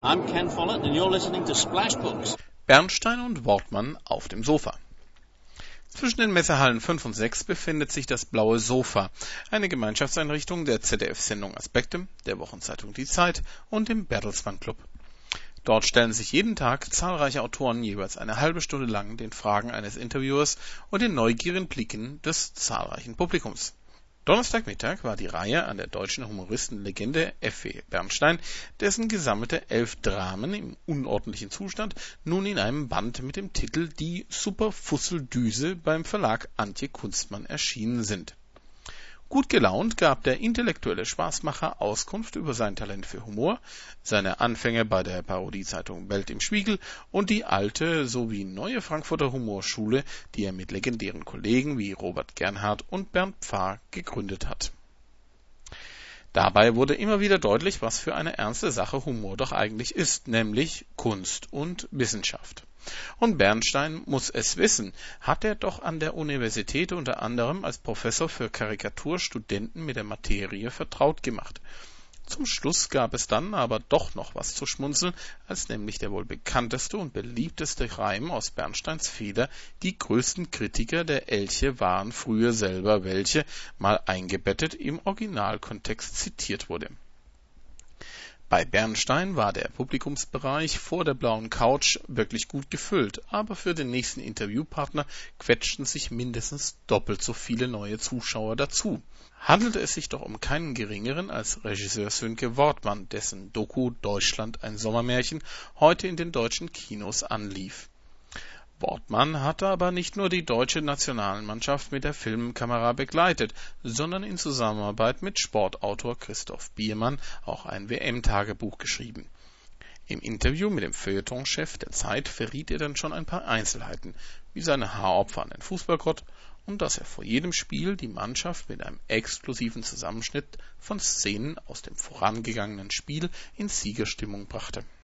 I'm Ken Follett and you're listening to Splash Books. Bernstein und Wortmann auf dem Sofa. Zwischen den Messehallen 5 und 6 befindet sich das Blaue Sofa, eine Gemeinschaftseinrichtung der ZDF-Sendung Aspekte, der Wochenzeitung Die Zeit und dem Bertelsmann Club. Dort stellen sich jeden Tag zahlreiche Autoren jeweils eine halbe Stunde lang den Fragen eines Interviewers und den neugierigen Blicken des zahlreichen Publikums. Donnerstagmittag war die Reihe an der deutschen Humoristenlegende F.W. Bernstein, dessen gesammelte elf Dramen im unordentlichen Zustand nun in einem Band mit dem Titel Die Superfusseldüse beim Verlag Antje Kunstmann erschienen sind Gut gelaunt gab der intellektuelle Spaßmacher Auskunft über sein Talent für Humor, seine Anfänge bei der Parodiezeitung Welt im Spiegel und die alte sowie neue Frankfurter Humorschule, die er mit legendären Kollegen wie Robert Gernhardt und Bernd Pfarr gegründet hat. Dabei wurde immer wieder deutlich, was für eine ernste Sache Humor doch eigentlich ist, nämlich Kunst und Wissenschaft und Bernstein muss es wissen, hat er doch an der Universität unter anderem als Professor für Karikatur Studenten mit der Materie vertraut gemacht. Zum Schluss gab es dann aber doch noch was zu schmunzeln, als nämlich der wohl bekannteste und beliebteste Reim aus Bernsteins Feder Die größten Kritiker der Elche waren früher selber welche mal eingebettet im Originalkontext zitiert wurde bei Bernstein war der Publikumsbereich vor der blauen Couch wirklich gut gefüllt, aber für den nächsten Interviewpartner quetschten sich mindestens doppelt so viele neue Zuschauer dazu. Handelte es sich doch um keinen geringeren als Regisseur Sönke Wortmann, dessen Doku Deutschland ein Sommermärchen heute in den deutschen Kinos anlief Wortmann hatte aber nicht nur die deutsche Nationalmannschaft mit der Filmkamera begleitet, sondern in Zusammenarbeit mit Sportautor Christoph Biermann auch ein WM-Tagebuch geschrieben. Im Interview mit dem Feuilletonchef der Zeit verriet er dann schon ein paar Einzelheiten, wie seine Haaropfer an den Fußballgott und dass er vor jedem Spiel die Mannschaft mit einem exklusiven Zusammenschnitt von Szenen aus dem vorangegangenen Spiel in Siegerstimmung brachte